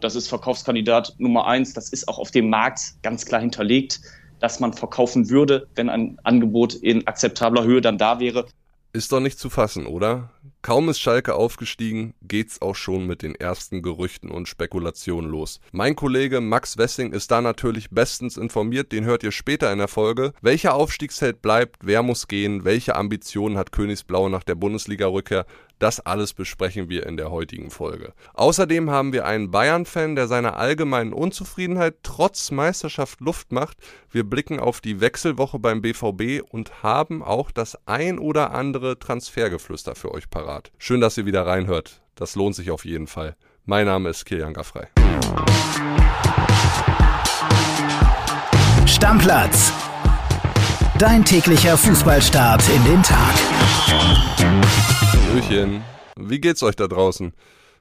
das ist Verkaufskandidat Nummer eins. Das ist auch auf dem Markt ganz klar hinterlegt, dass man verkaufen würde, wenn ein Angebot in akzeptabler Höhe dann da wäre. Ist doch nicht zu fassen, oder? Kaum ist Schalke aufgestiegen, geht's auch schon mit den ersten Gerüchten und Spekulationen los. Mein Kollege Max Wessing ist da natürlich bestens informiert, den hört ihr später in der Folge. Welcher Aufstiegsheld bleibt, wer muss gehen, welche Ambitionen hat Königsblau nach der Bundesliga-Rückkehr, das alles besprechen wir in der heutigen Folge. Außerdem haben wir einen Bayern-Fan, der seiner allgemeinen Unzufriedenheit trotz Meisterschaft Luft macht. Wir blicken auf die Wechselwoche beim BVB und haben auch das ein oder andere Transfergeflüster für euch parat. Schön, dass ihr wieder reinhört. Das lohnt sich auf jeden Fall. Mein Name ist Kilian Gaffrey. Stammplatz. Dein täglicher Fußballstart in den Tag. Hallöchen. Wie geht's euch da draußen?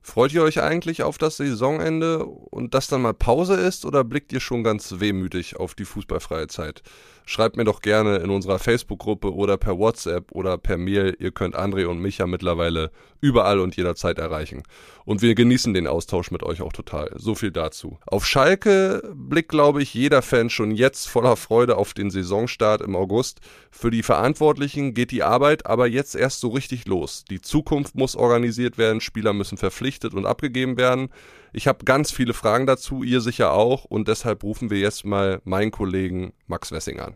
Freut ihr euch eigentlich auf das Saisonende und dass dann mal Pause ist oder blickt ihr schon ganz wehmütig auf die fußballfreie Zeit? Schreibt mir doch gerne in unserer Facebook-Gruppe oder per WhatsApp oder per Mail. Ihr könnt André und mich ja mittlerweile überall und jederzeit erreichen. Und wir genießen den Austausch mit euch auch total. So viel dazu. Auf Schalke blickt, glaube ich, jeder Fan schon jetzt voller Freude auf den Saisonstart im August. Für die Verantwortlichen geht die Arbeit aber jetzt erst so richtig los. Die Zukunft muss organisiert werden, Spieler müssen verpflichtet und abgegeben werden. Ich habe ganz viele Fragen dazu, ihr sicher auch, und deshalb rufen wir jetzt mal meinen Kollegen Max Wessing an.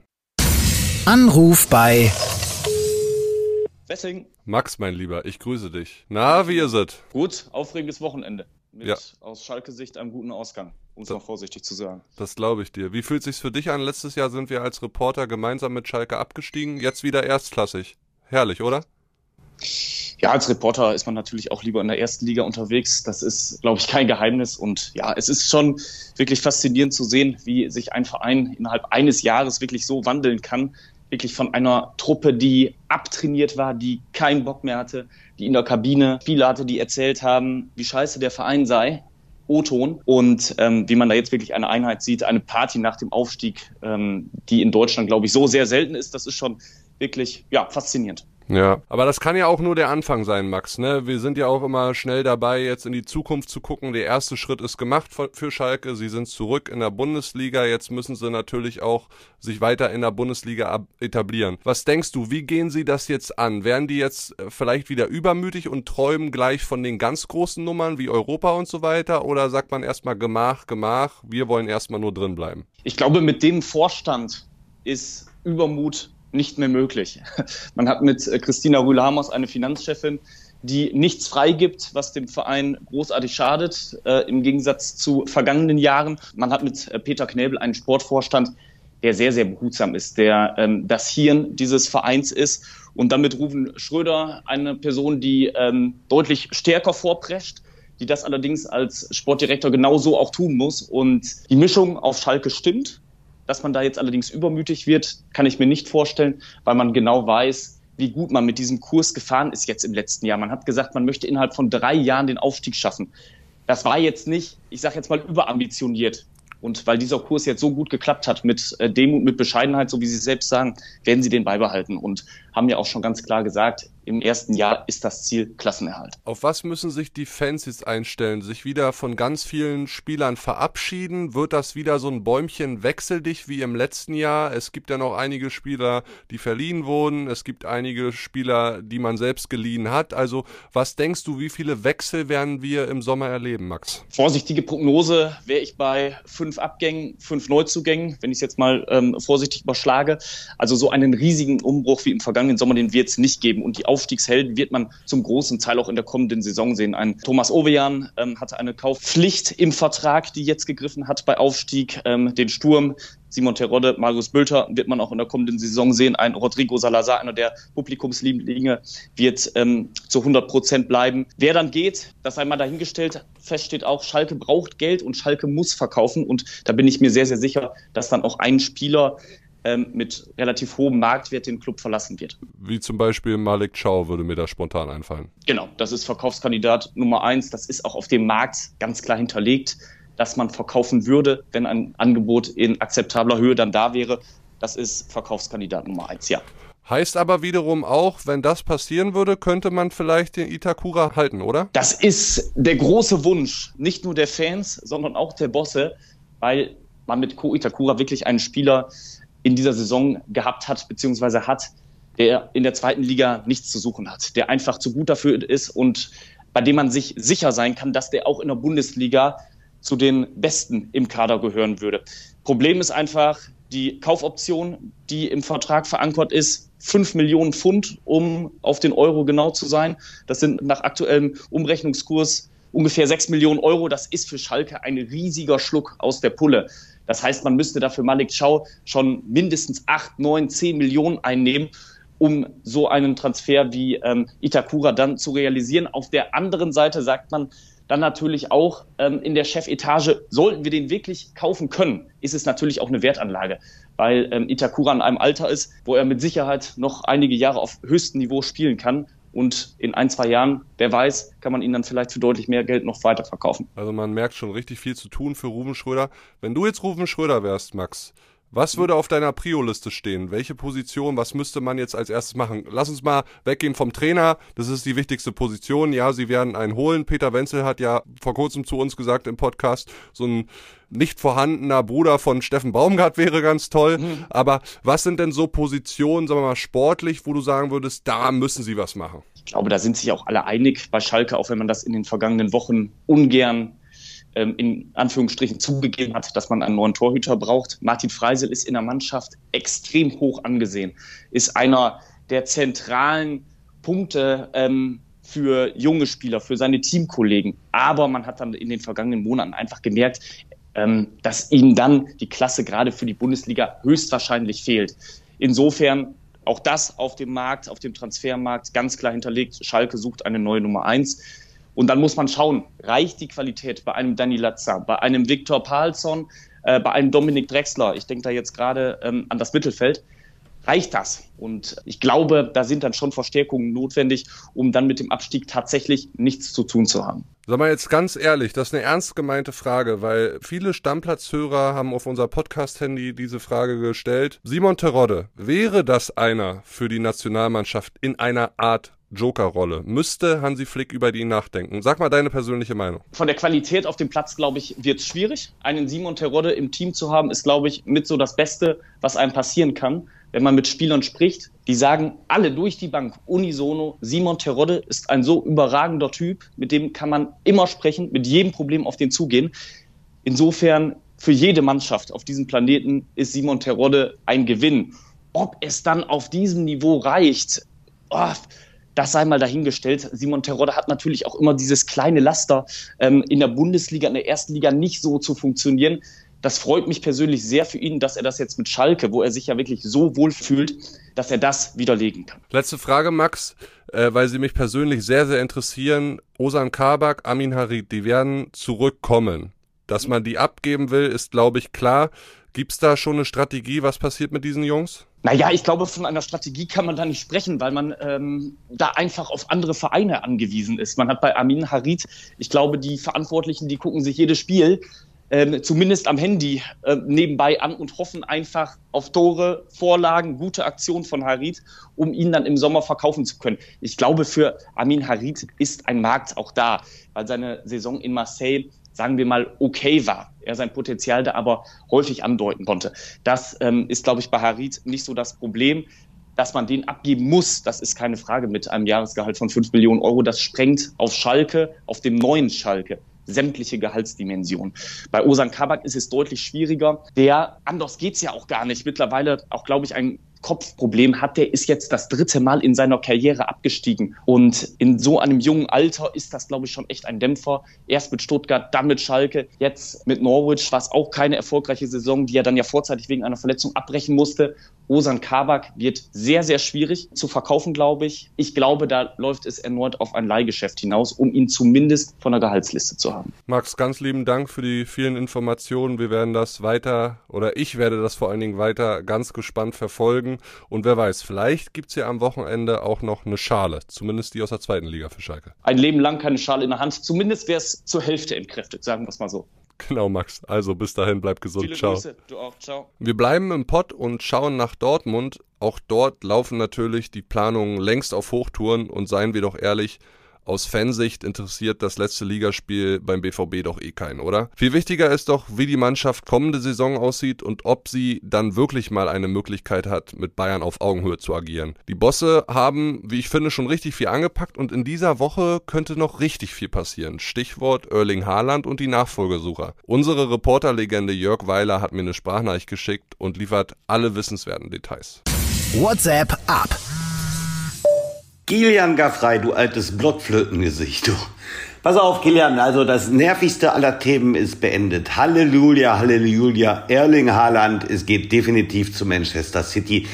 Anruf bei Wessing. Max, mein Lieber, ich grüße dich. Na, wie ist es? Gut, aufregendes Wochenende. Mit Ja. aus Schalke-Sicht einem guten Ausgang, um es mal vorsichtig zu sagen. Das glaube ich dir. Wie fühlt sich's für dich an? Letztes Jahr sind wir als Reporter gemeinsam mit Schalke abgestiegen, jetzt wieder erstklassig. Herrlich, oder? Ja, als Reporter ist man natürlich auch lieber in der ersten Liga unterwegs. Das ist, glaube ich, kein Geheimnis. Und ja, es ist schon wirklich faszinierend zu sehen, wie sich ein Verein innerhalb eines Jahres wirklich so wandeln kann. Wirklich von einer Truppe, die abtrainiert war, die keinen Bock mehr hatte, die in der Kabine Spieler hatte, die erzählt haben, wie scheiße der Verein sei. O-Ton und ähm, wie man da jetzt wirklich eine Einheit sieht, eine Party nach dem Aufstieg, ähm, die in Deutschland, glaube ich, so sehr selten ist, das ist schon wirklich ja, faszinierend. Ja, aber das kann ja auch nur der Anfang sein, Max. Ne? Wir sind ja auch immer schnell dabei, jetzt in die Zukunft zu gucken. Der erste Schritt ist gemacht für Schalke. Sie sind zurück in der Bundesliga. Jetzt müssen sie natürlich auch sich weiter in der Bundesliga ab- etablieren. Was denkst du, wie gehen sie das jetzt an? Werden die jetzt äh, vielleicht wieder übermütig und träumen gleich von den ganz großen Nummern wie Europa und so weiter? Oder sagt man erstmal Gemach, Gemach, wir wollen erstmal nur drin bleiben? Ich glaube, mit dem Vorstand ist Übermut nicht mehr möglich. Man hat mit äh, Christina Rühle-Hamos eine Finanzchefin, die nichts freigibt, was dem Verein großartig schadet, äh, im Gegensatz zu vergangenen Jahren. Man hat mit äh, Peter Knebel einen Sportvorstand, der sehr, sehr behutsam ist, der ähm, das Hirn dieses Vereins ist. Und dann mit Ruven Schröder eine Person, die ähm, deutlich stärker vorprescht, die das allerdings als Sportdirektor genauso auch tun muss. Und die Mischung auf Schalke stimmt. Dass man da jetzt allerdings übermütig wird, kann ich mir nicht vorstellen, weil man genau weiß, wie gut man mit diesem Kurs gefahren ist jetzt im letzten Jahr. Man hat gesagt, man möchte innerhalb von drei Jahren den Aufstieg schaffen. Das war jetzt nicht, ich sage jetzt mal, überambitioniert. Und weil dieser Kurs jetzt so gut geklappt hat, mit äh, Demut, mit Bescheidenheit, so wie Sie selbst sagen, werden Sie den beibehalten und haben ja auch schon ganz klar gesagt, im ersten Jahr ist das Ziel Klassenerhalt. Auf was müssen sich die Fans jetzt einstellen? Sich wieder von ganz vielen Spielern verabschieden? Wird das wieder so ein Bäumchen wechseldicht wie im letzten Jahr? Es gibt ja noch einige Spieler, die verliehen wurden. Es gibt einige Spieler, die man selbst geliehen hat. Also was denkst du, wie viele Wechsel werden wir im Sommer erleben, Max? Vorsichtige Prognose wäre ich bei fünf Abgängen, fünf Neuzugängen, wenn ich es jetzt mal ähm, vorsichtig überschlage. Also so einen riesigen Umbruch wie im vergangenen Sommer, den wird es nicht geben. Und die Aufstiegshelden wird man zum großen Teil auch in der kommenden Saison sehen. Ein Thomas Ovejan ähm, hatte eine Kaufpflicht im Vertrag, die jetzt gegriffen hat bei Aufstieg. Ähm, den Sturm Simon Terodde, Marius Bülter wird man auch in der kommenden Saison sehen. Ein Rodrigo Salazar, einer der Publikumslieblinge, wird ähm, zu 100 Prozent bleiben. Wer dann geht, das einmal dahingestellt. Fest steht auch, Schalke braucht Geld und Schalke muss verkaufen. Und da bin ich mir sehr, sehr sicher, dass dann auch ein Spieler ähm, mit relativ hohem Marktwert den Club verlassen wird. Wie zum Beispiel Malik Chow würde mir da spontan einfallen. Genau, das ist Verkaufskandidat Nummer eins. Das ist auch auf dem Markt ganz klar hinterlegt, dass man verkaufen würde, wenn ein Angebot in akzeptabler Höhe dann da wäre. Das ist Verkaufskandidat Nummer eins, ja. Heißt aber wiederum auch, wenn das passieren würde, könnte man vielleicht den Itakura halten, oder? Das ist der große Wunsch, nicht nur der Fans, sondern auch der Bosse, weil man mit Ko Itakura wirklich einen Spieler in dieser Saison gehabt hat, beziehungsweise hat, der in der zweiten Liga nichts zu suchen hat, der einfach zu gut dafür ist und bei dem man sich sicher sein kann, dass der auch in der Bundesliga zu den Besten im Kader gehören würde. Problem ist einfach die Kaufoption, die im Vertrag verankert ist, 5 Millionen Pfund, um auf den Euro genau zu sein. Das sind nach aktuellem Umrechnungskurs ungefähr 6 Millionen Euro. Das ist für Schalke ein riesiger Schluck aus der Pulle. Das heißt, man müsste dafür Malik Schau schon mindestens 8, 9, 10 Millionen einnehmen, um so einen Transfer wie ähm, Itakura dann zu realisieren. Auf der anderen Seite sagt man dann natürlich auch ähm, in der Chefetage, sollten wir den wirklich kaufen können, ist es natürlich auch eine Wertanlage, weil ähm, Itakura in einem Alter ist, wo er mit Sicherheit noch einige Jahre auf höchstem Niveau spielen kann und in ein, zwei Jahren, wer weiß, kann man ihn dann vielleicht für deutlich mehr Geld noch weiterverkaufen. Also man merkt schon richtig viel zu tun für Ruben Schröder. Wenn du jetzt Ruben Schröder wärst, Max, was würde auf deiner Prio-Liste stehen? Welche Position, was müsste man jetzt als erstes machen? Lass uns mal weggehen vom Trainer. Das ist die wichtigste Position. Ja, sie werden einen holen. Peter Wenzel hat ja vor kurzem zu uns gesagt im Podcast, so ein nicht vorhandener Bruder von Steffen Baumgart wäre ganz toll. Mhm. Aber was sind denn so Positionen, sagen wir mal, sportlich, wo du sagen würdest, da müssen sie was machen? Ich glaube, da sind sich auch alle einig bei Schalke, auch wenn man das in den vergangenen Wochen ungern ähm, in Anführungsstrichen zugegeben hat, dass man einen neuen Torhüter braucht. Martin Freisel ist in der Mannschaft extrem hoch angesehen, ist einer der zentralen Punkte ähm, für junge Spieler, für seine Teamkollegen. Aber man hat dann in den vergangenen Monaten einfach gemerkt, ähm, dass ihm dann die Klasse gerade für die Bundesliga höchstwahrscheinlich fehlt. Insofern auch das auf dem Markt, auf dem Transfermarkt ganz klar hinterlegt. Schalke sucht eine neue Nummer eins. Und dann muss man schauen, reicht die Qualität bei einem Danny Latza, bei einem Viktor Palsson, äh, bei einem Dominik Drexler, ich denke da jetzt gerade ähm, an das Mittelfeld, reicht das? Und ich glaube, da sind dann schon Verstärkungen notwendig, um dann mit dem Abstieg tatsächlich nichts zu tun zu haben. Sag mal jetzt ganz ehrlich, das ist eine ernst gemeinte Frage, weil viele Stammplatzhörer haben auf unser Podcast-Handy diese Frage gestellt. Simon Terodde, wäre das einer für die Nationalmannschaft in einer Art Joker-Rolle. Müsste Hansi Flick über die nachdenken? Sag mal deine persönliche Meinung. Von der Qualität auf dem Platz, glaube ich, wird es schwierig. Einen Simon Terodde im Team zu haben, ist, glaube ich, mit so das Beste, was einem passieren kann. Wenn man mit Spielern spricht, die sagen alle durch die Bank unisono, Simon Terodde ist ein so überragender Typ, mit dem kann man immer sprechen, mit jedem Problem auf den zugehen. Insofern, für jede Mannschaft auf diesem Planeten ist Simon Terodde ein Gewinn. Ob es dann auf diesem Niveau reicht, oh, das sei mal dahingestellt. Simon Terodde hat natürlich auch immer dieses kleine Laster, ähm, in der Bundesliga, in der ersten Liga nicht so zu funktionieren. Das freut mich persönlich sehr für ihn, dass er das jetzt mit Schalke, wo er sich ja wirklich so wohl fühlt, dass er das widerlegen kann. Letzte Frage, Max, äh, weil sie mich persönlich sehr, sehr interessieren. Osan Kabak, Amin Harid, die werden zurückkommen. Dass man die abgeben will, ist, glaube ich, klar. Gibt es da schon eine Strategie? Was passiert mit diesen Jungs? Naja, ich glaube, von einer Strategie kann man da nicht sprechen, weil man ähm, da einfach auf andere Vereine angewiesen ist. Man hat bei Amin Harid, ich glaube, die Verantwortlichen, die gucken sich jedes Spiel ähm, zumindest am Handy äh, nebenbei an und hoffen einfach auf Tore, Vorlagen, gute Aktionen von Harid, um ihn dann im Sommer verkaufen zu können. Ich glaube, für Amin Harid ist ein Markt auch da, weil seine Saison in Marseille sagen wir mal, okay war. Er sein Potenzial da aber häufig andeuten konnte. Das ähm, ist, glaube ich, bei Harid nicht so das Problem. Dass man den abgeben muss, das ist keine Frage mit einem Jahresgehalt von 5 Millionen Euro. Das sprengt auf Schalke, auf dem neuen Schalke, sämtliche Gehaltsdimensionen. Bei Osan Kabak ist es deutlich schwieriger. Der, anders geht's ja auch gar nicht. Mittlerweile auch, glaube ich, ein Kopfproblem hat, der ist jetzt das dritte Mal in seiner Karriere abgestiegen. Und in so einem jungen Alter ist das, glaube ich, schon echt ein Dämpfer. Erst mit Stuttgart, dann mit Schalke, jetzt mit Norwich, was auch keine erfolgreiche Saison, die er dann ja vorzeitig wegen einer Verletzung abbrechen musste. Osan Kabak wird sehr, sehr schwierig zu verkaufen, glaube ich. Ich glaube, da läuft es erneut auf ein Leihgeschäft hinaus, um ihn zumindest von der Gehaltsliste zu haben. Max, ganz lieben Dank für die vielen Informationen. Wir werden das weiter, oder ich werde das vor allen Dingen weiter ganz gespannt verfolgen. Und wer weiß, vielleicht gibt es ja am Wochenende auch noch eine Schale, zumindest die aus der zweiten Liga für Schalke. Ein Leben lang keine Schale in der Hand. Zumindest wäre es zur Hälfte entkräftet, sagen wir es mal so. Genau, Max. Also bis dahin, bleib gesund. Viele Ciao. Grüße, du auch. Ciao. Wir bleiben im Pott und schauen nach Dortmund. Auch dort laufen natürlich die Planungen längst auf Hochtouren und seien wir doch ehrlich, aus Fansicht interessiert das letzte Ligaspiel beim BVB doch eh keinen, oder? Viel wichtiger ist doch, wie die Mannschaft kommende Saison aussieht und ob sie dann wirklich mal eine Möglichkeit hat, mit Bayern auf Augenhöhe zu agieren. Die Bosse haben, wie ich finde, schon richtig viel angepackt und in dieser Woche könnte noch richtig viel passieren. Stichwort Erling Haaland und die Nachfolgesucher. Unsere Reporterlegende Jörg Weiler hat mir eine Sprachnachricht geschickt und liefert alle wissenswerten Details. WhatsApp ab. Kilian Gaffrey, du altes Blockflötengesicht, du. Pass auf, Kilian, also das nervigste aller Themen ist beendet. Halleluja, Halleluja, Erling Haaland, es geht definitiv zu Manchester City.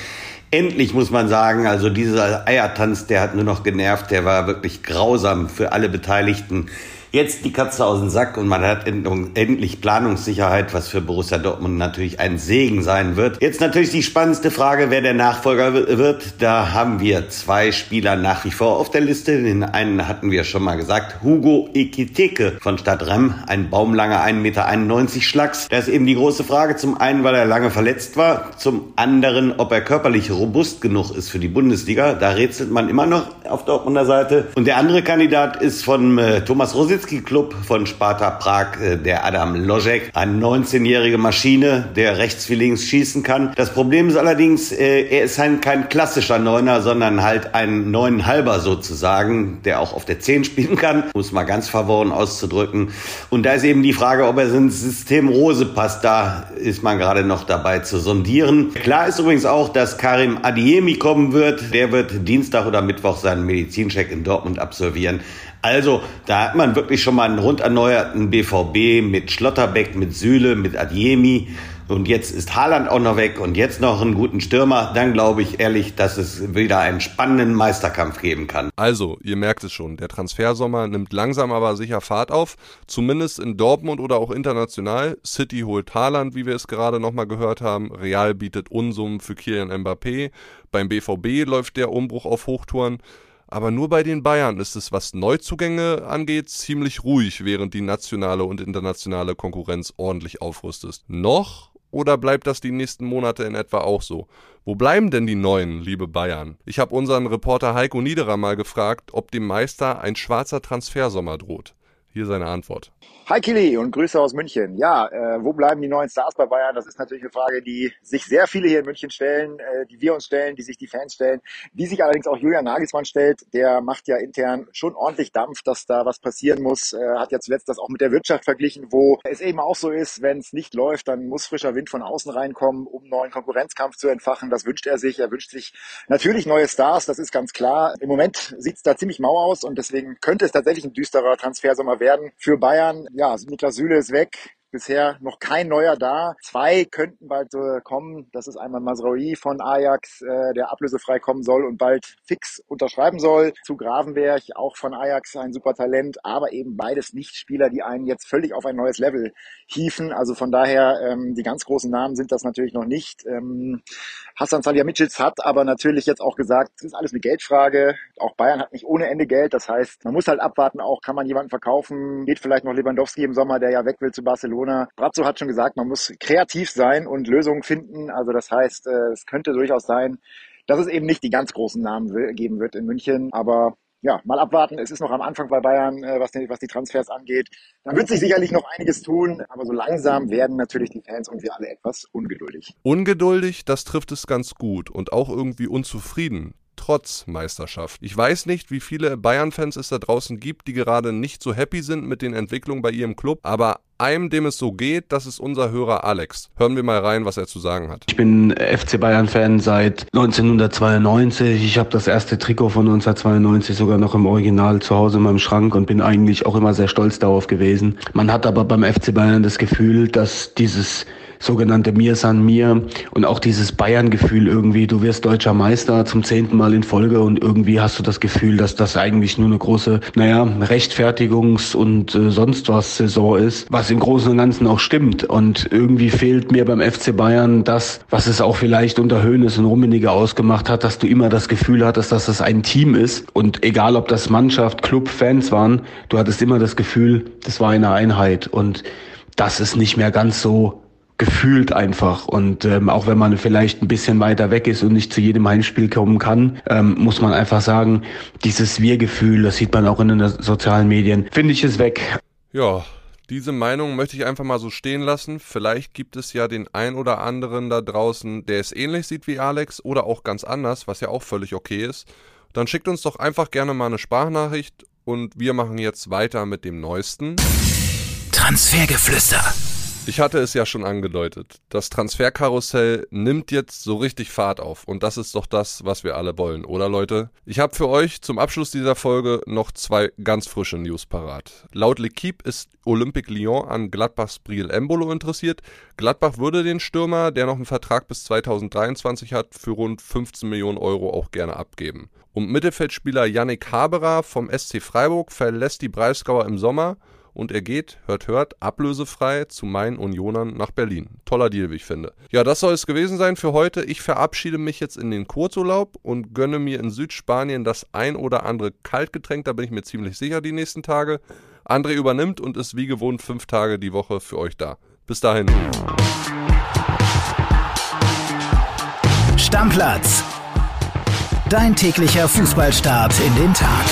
Endlich muss man sagen, also dieser Eiertanz, der hat nur noch genervt, der war wirklich grausam für alle Beteiligten jetzt die Katze aus dem Sack und man hat endlich Planungssicherheit, was für Borussia Dortmund natürlich ein Segen sein wird. Jetzt natürlich die spannendste Frage, wer der Nachfolger wird. Da haben wir zwei Spieler nach wie vor auf der Liste. Den einen hatten wir schon mal gesagt, Hugo Ekiteke von Stadtrem, ein baumlanger 1,91 Meter Schlags. Das ist eben die große Frage. Zum einen, weil er lange verletzt war, zum anderen, ob er körperlich robust genug ist für die Bundesliga. Da rätselt man immer noch auf Dortmunder Seite. Und der andere Kandidat ist von äh, Thomas Rositz Nowitzki-Club von Sparta Prag, äh, der Adam Lojek, eine 19-jährige Maschine, der rechts wie links schießen kann. Das Problem ist allerdings, äh, er ist ein, kein klassischer Neuner, sondern halt ein Neunhalber sozusagen, der auch auf der 10 spielen kann, muss mal ganz verworren auszudrücken. Und da ist eben die Frage, ob er ins System Rose passt. Da ist man gerade noch dabei zu sondieren. Klar ist übrigens auch, dass Karim Adiemi kommen wird. Der wird Dienstag oder Mittwoch seinen Medizincheck in Dortmund absolvieren. Also, da hat man wirklich schon mal einen rund erneuerten BVB mit Schlotterbeck, mit Süle, mit Adjemi. Und jetzt ist Haaland auch noch weg und jetzt noch einen guten Stürmer. Dann glaube ich ehrlich, dass es wieder einen spannenden Meisterkampf geben kann. Also, ihr merkt es schon, der Transfersommer nimmt langsam aber sicher Fahrt auf. Zumindest in Dortmund oder auch international. City holt Haaland, wie wir es gerade nochmal gehört haben. Real bietet Unsummen für Kylian Mbappé. Beim BVB läuft der Umbruch auf Hochtouren. Aber nur bei den Bayern ist es, was Neuzugänge angeht, ziemlich ruhig, während die nationale und internationale Konkurrenz ordentlich aufrüstet. Noch oder bleibt das die nächsten Monate in etwa auch so? Wo bleiben denn die Neuen, liebe Bayern? Ich habe unseren Reporter Heiko Niederer mal gefragt, ob dem Meister ein schwarzer Transfersommer droht. Hier seine Antwort. Hi Kili und Grüße aus München. Ja, äh, wo bleiben die neuen Stars bei Bayern? Das ist natürlich eine Frage, die sich sehr viele hier in München stellen, äh, die wir uns stellen, die sich die Fans stellen, die sich allerdings auch Julian Nagelsmann stellt. Der macht ja intern schon ordentlich Dampf, dass da was passieren muss. Äh, hat ja zuletzt das auch mit der Wirtschaft verglichen, wo es eben auch so ist, wenn es nicht läuft, dann muss frischer Wind von außen reinkommen, um neuen Konkurrenzkampf zu entfachen. Das wünscht er sich. Er wünscht sich natürlich neue Stars, das ist ganz klar. Im Moment sieht es da ziemlich mau aus und deswegen könnte es tatsächlich ein düsterer Transfersommer werden für Bayern. Ja, Niklas Süle ist weg. Bisher noch kein neuer da. Zwei könnten bald äh, kommen. Das ist einmal Masraoui von Ajax, äh, der ablösefrei kommen soll und bald fix unterschreiben soll. Zu Gravenberg, auch von Ajax ein super Talent, aber eben beides Nicht-Spieler, die einen jetzt völlig auf ein neues Level hieven. Also von daher, ähm, die ganz großen Namen sind das natürlich noch nicht. Ähm, Hassan Salihamidzic hat aber natürlich jetzt auch gesagt, es ist alles eine Geldfrage. Auch Bayern hat nicht ohne Ende Geld. Das heißt, man muss halt abwarten, auch kann man jemanden verkaufen. Geht vielleicht noch Lewandowski im Sommer, der ja weg will zu Barcelona Corona. Brazzo hat schon gesagt, man muss kreativ sein und Lösungen finden. Also das heißt, äh, es könnte durchaus sein, dass es eben nicht die ganz großen Namen geben wird in München, aber ja, mal abwarten. Es ist noch am Anfang bei Bayern, äh, was die, was die Transfers angeht. Da wird sich sicherlich noch einiges tun, aber so langsam werden natürlich die Fans und wir alle etwas ungeduldig. Ungeduldig, das trifft es ganz gut und auch irgendwie unzufrieden trotz Meisterschaft. Ich weiß nicht, wie viele Bayern-Fans es da draußen gibt, die gerade nicht so happy sind mit den Entwicklungen bei ihrem Club, aber einem, dem es so geht, das ist unser Hörer Alex. Hören wir mal rein, was er zu sagen hat. Ich bin FC Bayern-Fan seit 1992. Ich habe das erste Trikot von 1992 sogar noch im Original zu Hause in meinem Schrank und bin eigentlich auch immer sehr stolz darauf gewesen. Man hat aber beim FC Bayern das Gefühl, dass dieses sogenannte Mir San Mir und auch dieses Bayern-Gefühl irgendwie, du wirst deutscher Meister zum zehnten Mal in Folge und irgendwie hast du das Gefühl, dass das eigentlich nur eine große, naja, Rechtfertigungs- und äh, sonst was Saison ist, was im Großen und Ganzen auch stimmt. Und irgendwie fehlt mir beim FC Bayern das, was es auch vielleicht unter Höhnes und Rummenigge ausgemacht hat, dass du immer das Gefühl hattest, dass das ein Team ist und egal ob das Mannschaft, Club, Fans waren, du hattest immer das Gefühl, das war eine Einheit und das ist nicht mehr ganz so gefühlt einfach. Und ähm, auch wenn man vielleicht ein bisschen weiter weg ist und nicht zu jedem Heimspiel kommen kann, ähm, muss man einfach sagen, dieses Wir-Gefühl, das sieht man auch in den sozialen Medien, finde ich es weg. Ja, diese Meinung möchte ich einfach mal so stehen lassen. Vielleicht gibt es ja den ein oder anderen da draußen, der es ähnlich sieht wie Alex oder auch ganz anders, was ja auch völlig okay ist. Dann schickt uns doch einfach gerne mal eine Sprachnachricht und wir machen jetzt weiter mit dem neuesten Transfergeflüster. Ich hatte es ja schon angedeutet. Das Transferkarussell nimmt jetzt so richtig Fahrt auf. Und das ist doch das, was wir alle wollen, oder Leute? Ich habe für euch zum Abschluss dieser Folge noch zwei ganz frische News parat. Laut L'Equipe ist Olympique Lyon an Gladbachs Briel Embolo interessiert. Gladbach würde den Stürmer, der noch einen Vertrag bis 2023 hat, für rund 15 Millionen Euro auch gerne abgeben. Und Mittelfeldspieler Yannick Haberer vom SC Freiburg verlässt die Breisgauer im Sommer und er geht, hört, hört, ablösefrei zu meinen Unionern nach Berlin. Toller Deal, wie ich finde. Ja, das soll es gewesen sein für heute. Ich verabschiede mich jetzt in den Kurzurlaub und gönne mir in Südspanien das ein oder andere Kaltgetränk, da bin ich mir ziemlich sicher die nächsten Tage. André übernimmt und ist wie gewohnt fünf Tage die Woche für euch da. Bis dahin. Stammplatz. Dein täglicher Fußballstart in den Tag.